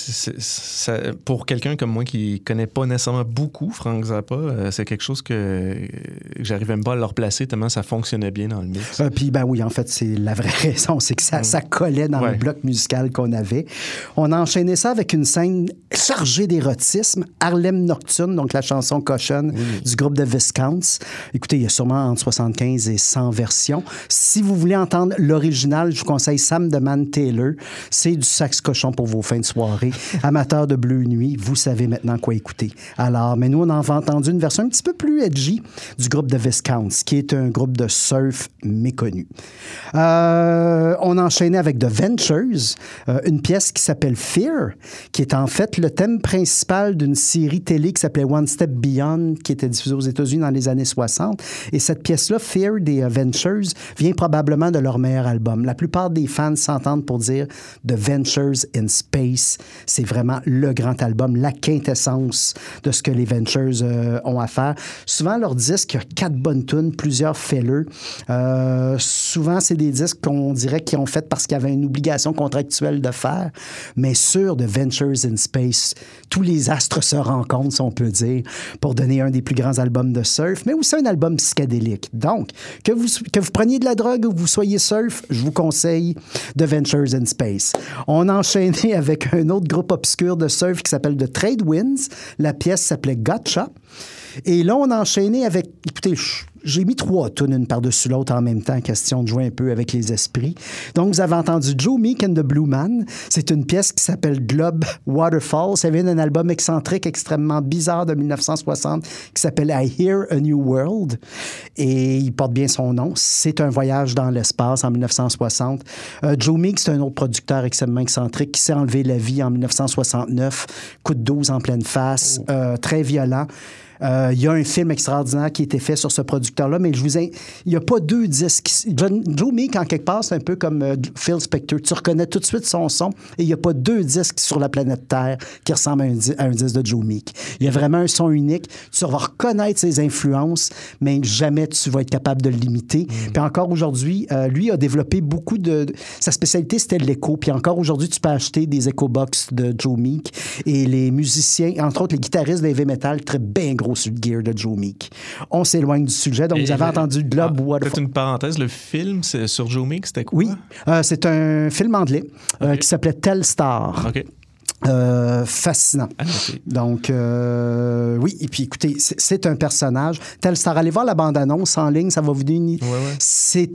pour quelqu'un comme moi qui connaît pas nécessairement beaucoup Frank Zappa, euh, c'est quelque chose que j'arrivais même pas à le replacer tellement ça fonctionnait bien dans le mix. Euh, puis, ben oui, en fait, c'est la vraie raison, c'est que ça, ça collait dans Ouais. le bloc musical qu'on avait. On a enchaîné ça avec une scène chargée d'érotisme, Harlem Nocturne, donc la chanson cochonne du groupe de Viscounts. Écoutez, il y a sûrement entre 75 et 100 versions. Si vous voulez entendre l'original, je vous conseille Sam de Man Taylor. C'est du sax cochon pour vos fins de soirée. Amateurs de Bleu Nuit, vous savez maintenant quoi écouter. Alors, mais nous, on a entendu une version un petit peu plus edgy du groupe de Viscounts, qui est un groupe de surf méconnu. Euh, on a enchaîné avec The Ventures, euh, une pièce qui s'appelle Fear, qui est en fait le thème principal d'une série télé qui s'appelait One Step Beyond, qui était diffusée aux États-Unis dans les années 60. Et cette pièce-là, Fear des Ventures, vient probablement de leur meilleur album. La plupart des fans s'entendent pour dire The Ventures in Space, c'est vraiment le grand album, la quintessence de ce que les Ventures euh, ont à faire. Souvent, leur disque, il y a quatre bonnes tunes, plusieurs felleux. Euh, souvent, c'est des disques qu'on dirait qu'ils ont fait parce qu'il y avait une obligation contractuelle de faire. Mais sur The Ventures in Space, tous les astres se rencontrent, si on peut dire, pour donner un des plus grands albums de surf, mais aussi un album psychédélique. Donc, que vous, preniez de la drogue ou que vous soyez surf, je vous conseille The Ventures in Space. On a avec un autre groupe obscur de surf qui s'appelle The Trade Winds. La pièce s'appelait Gotcha. Et là, on a avec. Écoutez, j'ai mis trois tunes une par-dessus l'autre en même temps, question de jouer un peu avec les esprits. Donc, vous avez entendu Joe Meek and the Blue Man. C'est une pièce qui s'appelle Globe Waterfall. Ça vient d'un album excentrique, extrêmement bizarre de 1960 qui s'appelle I Hear a New World. Et il porte bien son nom. C'est un voyage dans l'espace en 1960. Euh, Joe Meek, c'est un autre producteur extrêmement excentrique qui s'est enlevé la vie en 1969. Coup de 12 en pleine face, euh, très violent. Euh, Il y a un film extraordinaire qui a été fait sur ce producteur-là, mais je vous ai... il n'y a pas deux disques. John- Joe Meek, en quelque part, c'est un peu comme euh, Phil Spector. Tu reconnais tout de suite son son et il n'y a pas deux disques sur la planète Terre qui ressemblent à un, di- à un disque de Joe Meek. Il y a vraiment un son unique. Tu vas reconnaître ses influences, mais jamais tu vas être capable de le limiter. Puis encore aujourd'hui, euh, lui a développé beaucoup de... Sa spécialité, c'était l'écho. Puis encore aujourd'hui, tu peux acheter des Echo Box de Joe Meek. Et les musiciens, entre autres les guitaristes de heavy metal, très bien gros sur le gear de Joe Meek. On s'éloigne du sujet. Donc, Et vous avez le- entendu Globe Ah, Waterfall. Une parenthèse, le film c'est sur Joe Meek, c'était quoi? Oui, euh, c'est un film anglais euh, qui s'appelait Telstar. OK. Euh, fascinant. Donc, euh, oui, et puis écoutez, c'est- un personnage. Telstar, allez voir la bande-annonce en ligne, ça va vous donner une... C'est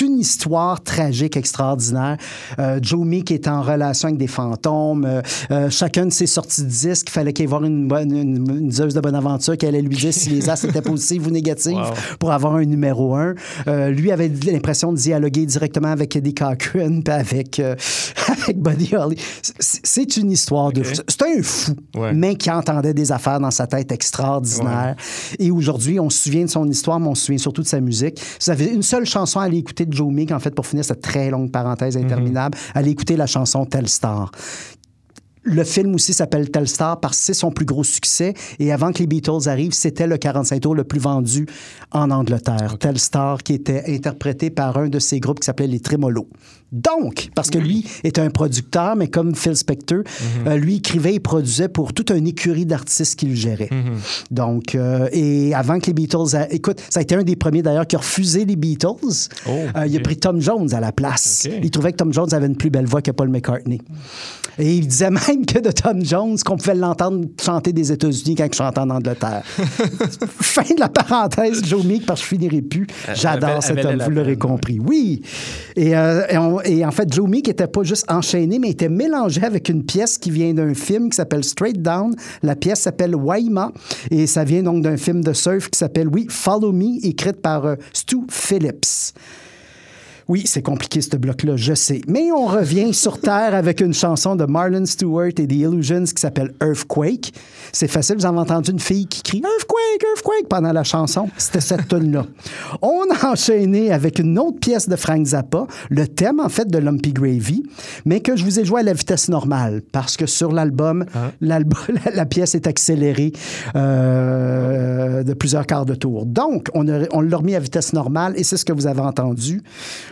une histoire tragique extraordinaire. Euh, Joe Meek est en relation avec des fantômes. Euh, euh, chacun de ses sorties de disques, fallait qu'il y ait une, bonne, une, une de bonne aventure qui allait lui dire si les as étaient positifs ou négatifs Wow. pour avoir un numéro un. Euh, lui avait l'impression de dialoguer directement avec Eddie Cochran puis avec, euh, avec Buddy Holly. C'est- une histoire de fou. C'est un fou, mais qui entendait des affaires dans sa tête extraordinaires. Et aujourd'hui, on se souvient de son histoire, mais on se souvient surtout de sa musique. Si vous avez une seule chanson à aller écouter de Joe Meek, en fait, pour finir cette très longue parenthèse interminable, allez écouter la chanson Telstar Le film aussi s'appelle Telstar parce que c'est son plus gros succès. Et avant que les Beatles arrivent, c'était le 45 tours le plus vendu en Angleterre. Telstar, qui était interprété par un de ces groupes qui s'appelait les Tremolos. Donc, parce que lui est un producteur, mais comme Phil Spector, euh, lui écrivait et produisait pour toute une écurie d'artistes qu'il gérait. Donc, euh, et avant que les Beatles... a- Écoute, ça a été un des premiers d'ailleurs qui a refusé les Beatles. Euh, Il a pris Tom Jones à la place. Il trouvait que Tom Jones avait une plus belle voix que Paul McCartney. Et il disait même que de Tom Jones, qu'on pouvait l'entendre chanter des États-Unis quand il chantait en Angleterre. fin de la parenthèse, Joe Meek, parce que je finirai plus. J'adore cet homme, vous l'aurez compris. Oui. Et, et on- et en fait, Joe Meek n'était pas juste enchaîné, mais était mélangé avec une pièce qui vient d'un film qui s'appelle Straight Down. La pièce s'appelle Waima. Et ça vient donc d'un film de surf qui s'appelle, oui, Follow Me, écrite par euh, Stu Phillips. Oui, c'est compliqué ce bloc-là, je sais. Mais on revient sur Terre avec une chanson de Marlon Stewart et The Illusions qui s'appelle Earthquake. C'est facile, vous avez entendu une fille qui crie Earthquake, Earthquake pendant la chanson. C'était cette tune-là. On a enchaîné avec une autre pièce de Frank Zappa, le thème en fait de Lumpy Gravy, mais que je vous ai joué à la vitesse normale parce que sur l'album, l'album- la, la pièce est accélérée euh, de plusieurs quarts de tour. Donc, on, a- on l'a remis à vitesse normale et c'est ce que vous avez entendu.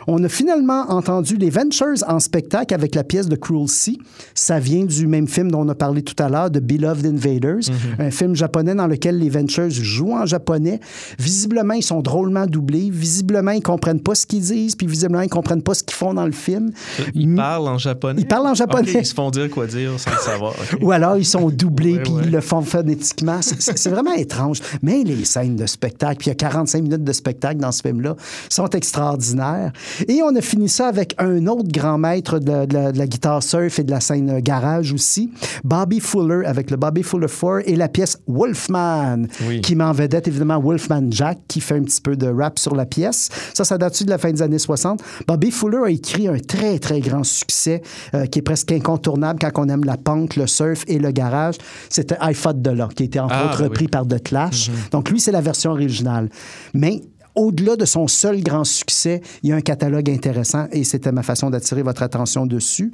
On a finalement entendu les Ventures en spectacle avec la pièce de Cruel Sea. Ça vient du même film dont on a parlé tout à l'heure, de Beloved Invaders, un film japonais dans lequel les Ventures jouent en japonais. Visiblement, ils sont drôlement doublés. Visiblement, ils comprennent pas ce qu'ils disent, puis visiblement, ils comprennent pas ce qu'ils font dans le film. Ils parlent en japonais. Ils parlent en japonais. Ils se font dire quoi dire sans le savoir. Ou alors ils sont doublés Ouais, puis ouais. ils le font phonétiquement. C'est vraiment étrange. Mais les scènes de spectacle, puis il y a 45 minutes de spectacle dans ce film-là, sont extraordinaires. Et on a fini ça avec un autre grand maître de, la- de la, de la guitare surf et de la scène garage aussi, Bobby Fuller, avec le Bobby Fuller 4 et la pièce Wolfman, qui met en vedette évidemment Wolfman Jack, qui fait un petit peu de rap sur la pièce. Ça, ça date de la fin des années 60. Bobby Fuller a écrit un très, très grand succès euh, qui est presque incontournable quand on aime la punk, le surf et le garage. C'était I Fought de là, qui a été entre Ah, autres oui. repris par The Clash. Donc lui, c'est la version originale. Mais au-delà de son seul grand succès, il y a un catalogue intéressant et c'était ma façon d'attirer votre attention dessus.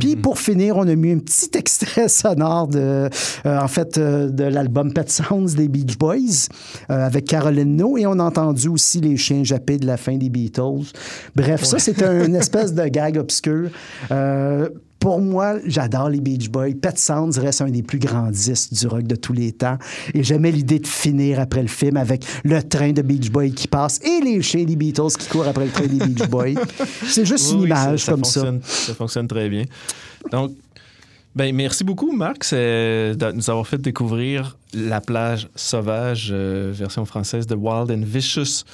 Puis pour finir, on a mis un petit extrait sonore de, euh, en fait, euh, de l'album Pet Sounds des Beach Boys euh, avec Caroline No et on a entendu aussi les chiens jappés de la fin des Beatles. Bref, ça c'est un- une espèce de gag obscur. Pour moi, j'adore les Beach Boys. Pet Sounds reste un des plus grands disques du rock de tous les temps. Et j'aimais l'idée de finir après le film avec le train de Beach Boys qui passe et les chiens des Beatles qui courent après le train des Beach Boys. C'est juste Oui, une image ça, ça comme fonctionne, ça. fonctionne très bien. Donc, ben, merci beaucoup, Marc, de nous avoir fait découvrir La plage sauvage, euh, version française de Wild and Vicious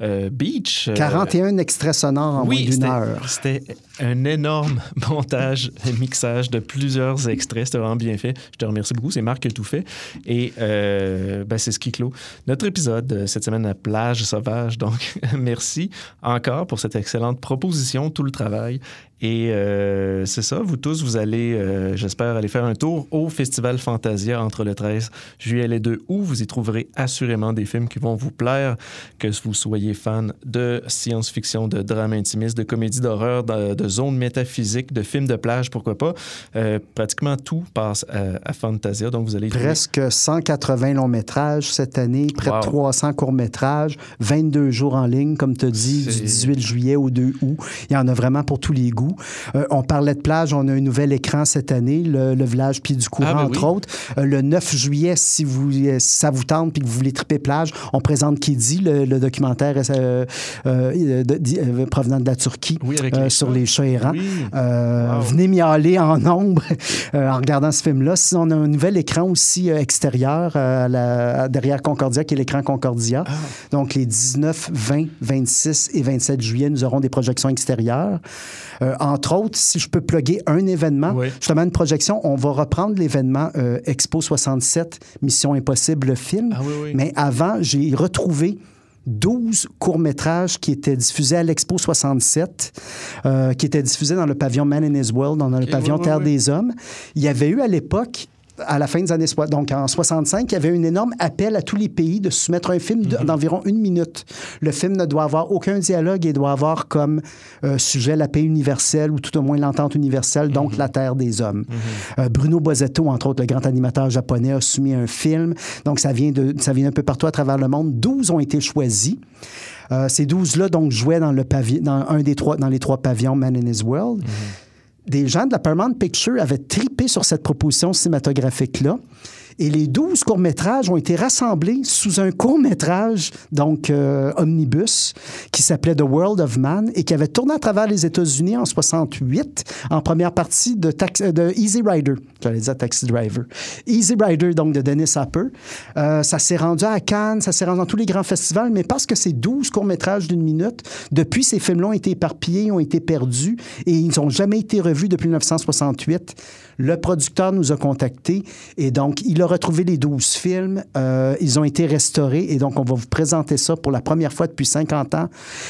euh, Beach. ça. Euh, 41 extraits sonores en oui, moins d'une heure. C'était un énorme montage et mixage de plusieurs extraits. C'était vraiment bien fait. Je te remercie beaucoup. C'est Marc qui a tout fait. Et euh, ben, c'est ce qui clôt notre épisode cette semaine à Plage Sauvage. Donc, merci encore pour cette excellente proposition, tout le travail. Et euh, c'est ça, vous tous, vous allez, euh, j'espère, aller faire un tour au Festival Fantasia entre le 13 juillet et le 2 août. Vous y trouverez assurément des films qui vont vous plaire, que vous soyez fan de science-fiction, de drame intimiste, de comédie d'horreur, de zone métaphysique, de films de plage, pourquoi pas. Euh, pratiquement tout passe à, à Fantasia, donc vous allez trouver- Presque 180 longs métrages cette année, près Wow. de 300 courts métrages, 22 jours en ligne, comme tu dit, du C'est- 18 juillet au 2 août. Il y en a vraiment pour tous les goûts. Euh, on parlait de plage, on a un nouvel écran cette année, le, le village Pied du Courant, Ah, ben entre oui. autres. Euh, le 9 juillet, si, vous, euh, si ça vous tente et que vous voulez triper plage, on présente Kidi, le, le documentaire euh, euh, de- euh, provenant de la Turquie euh, les sur les chats errants. Oui. Euh, Venez miauler en nombre euh, en regardant ce film-là. Sinon, on a un nouvel écran aussi euh, extérieur euh, à la- derrière Concordia, qui est l'écran Concordia. Ah. Donc, les 19, 20, 26 et 27 juillet, nous aurons des projections extérieures. Entre autres, si je peux plugger un événement, justement une projection, on va reprendre l'événement Expo 67, Mission Impossible, le film. Ah oui, oui. Mais avant, j'ai retrouvé 12 courts-métrages qui étaient diffusés à l'Expo 67, euh, qui étaient diffusés dans le pavillon Man in His World, dans le pavillon oui, Terre oui. des Hommes. Il y avait eu à l'époque à la fin des années donc en 65, il y avait un énorme appel à tous les pays de soumettre un film de- d'environ une minute. Le film ne doit avoir aucun dialogue et doit avoir comme euh, sujet la paix universelle ou tout au moins l'entente universelle, donc la terre des hommes. Euh, Bruno Bozzetto, entre autres, le grand animateur japonais, a soumis un film. Donc ça vient de, ça vient un peu partout à travers le monde. 12 ont été choisis. Euh, ces 12-là, donc, jouaient dans, le dans, un des trois, dans les trois pavillons Man in His World. Des gens de la Paramount Picture avaient tripé sur cette proposition cinématographique-là. Et les 12 courts-métrages ont été rassemblés sous un court-métrage, donc euh, omnibus, qui s'appelait The World of Man et qui avait tourné à travers les États-Unis en 68, en première partie de, Tax- euh, de Easy Rider. J'allais dire Taxi Driver. Easy Rider, donc de Dennis Hopper. Euh, ça s'est rendu à Cannes, ça s'est rendu dans tous les grands festivals, mais parce que ces 12 courts-métrages d'une minute, depuis, ces films-là ont été éparpillés, ont été perdus et ils n'ont jamais été revus depuis 1968. Le producteur nous a contactés et donc il a retrouvé les 12 films. Euh, ils ont été restaurés et donc on va vous présenter ça pour la première fois depuis 50 ans.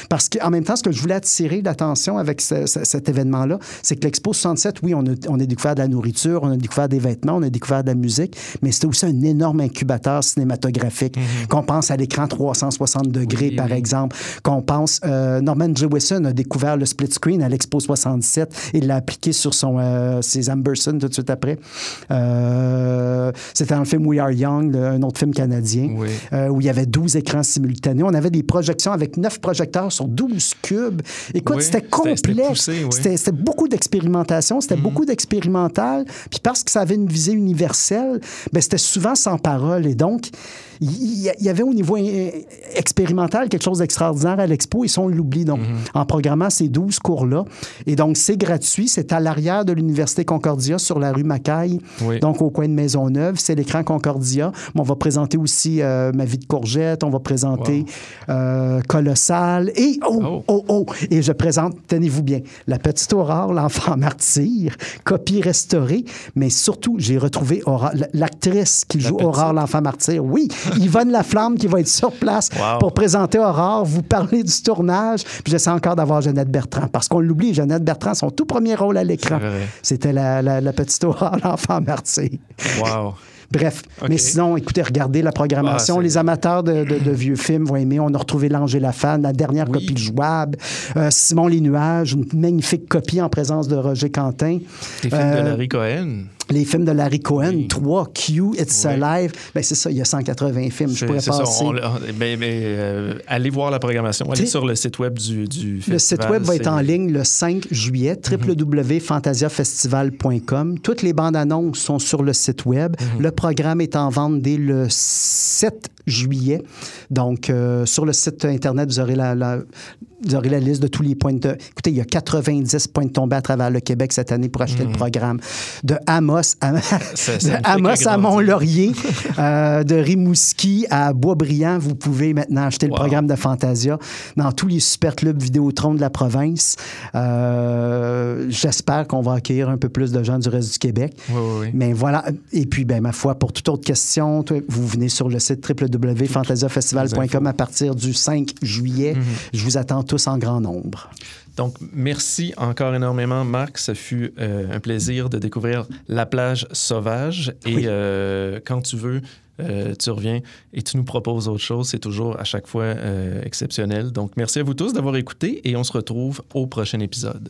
Parce qu'en même temps, ce que je voulais attirer l'attention avec ce- ce- cet événement-là, c'est que l'Expo 67, oui, on a, on a découvert de la nourriture, on a découvert des vêtements, on a découvert de la musique, mais c'était aussi un énorme incubateur cinématographique. Qu'on pense à l'écran 360 degrés, par exemple, qu'on pense... euh, Norman Jewison a découvert le split screen à l'Expo 67 et l'a appliqué sur son, euh, ses Amberson tout de suite après. Euh, c'était dans le film We Are Young, un autre film canadien, euh, où il y avait 12 écrans simultanés. On avait des projections avec 9 projecteurs sur 12 cubes. Écoute, Oui, c'était complexe. oui. C'était c'était beaucoup d'expérimentation, c'était beaucoup d'expérimental. Puis parce que ça avait une visée universelle, ben c'était souvent sans parole. Et donc, il y, avait au niveau euh, expérimental quelque chose d'extraordinaire à l'expo et ça, on l'oublie. Donc, en programmant ces 12 cours-là. Et donc, c'est gratuit. C'est à l'arrière de l'Université Concordia sur la rue Macaille, Oui. donc au coin de Maisonneuve. C'est l'écran Concordia. Mais on va présenter aussi euh, Ma vie de courgette, on va présenter euh, Colossal. Et, oh, oh, oh, et je présente, tenez-vous bien, La petite Aurore, l'enfant martyr, copie restaurée, mais surtout, j'ai retrouvé l'actrice qui joue Aurore, l'enfant martyr. Oui, Yvonne Laflamme qui va être sur place Wow. pour présenter Aurore, vous parler du tournage. Puis j'essaie encore d'avoir Jeannette Bertrand, parce qu'on l'oublie, Jeannette Bertrand, son tout premier rôle à l'écran, c'était la, la- la petite Aurore, l'enfant martyr. Wow. Bref, mais sinon, écoutez, regardez la programmation. Ah, les amateurs de, de- de vieux films vont aimer. On a retrouvé L'Ange et la Fan, la dernière copie jouable. Euh, Simon les Nuages, une magnifique copie en présence de Roger Quentin. Les films Euh, de Larry Cohen. Les films de Larry Cohen, 3, Q, It's Alive. Ben, c'est ça, il y a 180 films. Je pourrais ça. passer. on l'a- mais mais, euh, allez voir la programmation. Allez sur le site web du, du festival. Le site web va être en ligne le 5 juillet, Mhm. www.fantasiafestival.com. Toutes les bandes annonces sont sur le site web. Mhm. Le programme est en vente dès le 7 juillet. Donc, euh, sur le site Internet, vous aurez la, la- vous aurez la liste de tous les points de... Écoutez, il y a 90 points de tombée à travers le Québec cette année pour acheter le programme. De Amos à, Mhm. Ça- ça de Amos à. Mont-Laurier, euh, de Rimouski à Boisbriand, vous pouvez maintenant acheter le programme de Fantasia dans tous les super clubs Vidéotron de la province. Euh, J'espère qu'on va accueillir un peu plus de gens du reste du Québec. Oui, oui, oui. Mais voilà. Et puis, ben, ma foi, pour toute autre question, vous venez sur le site www.fantasiafestival.com à partir du 5 juillet. Mhm. Je vous attends tous en grand nombre. Donc, merci encore énormément, Marc. Ce fut euh, un plaisir de découvrir la plage sauvage. Et euh, quand tu veux, euh, tu reviens et tu nous proposes autre chose. C'est toujours à chaque fois exceptionnel. Donc, merci à vous tous d'avoir écouté et on se retrouve au prochain épisode.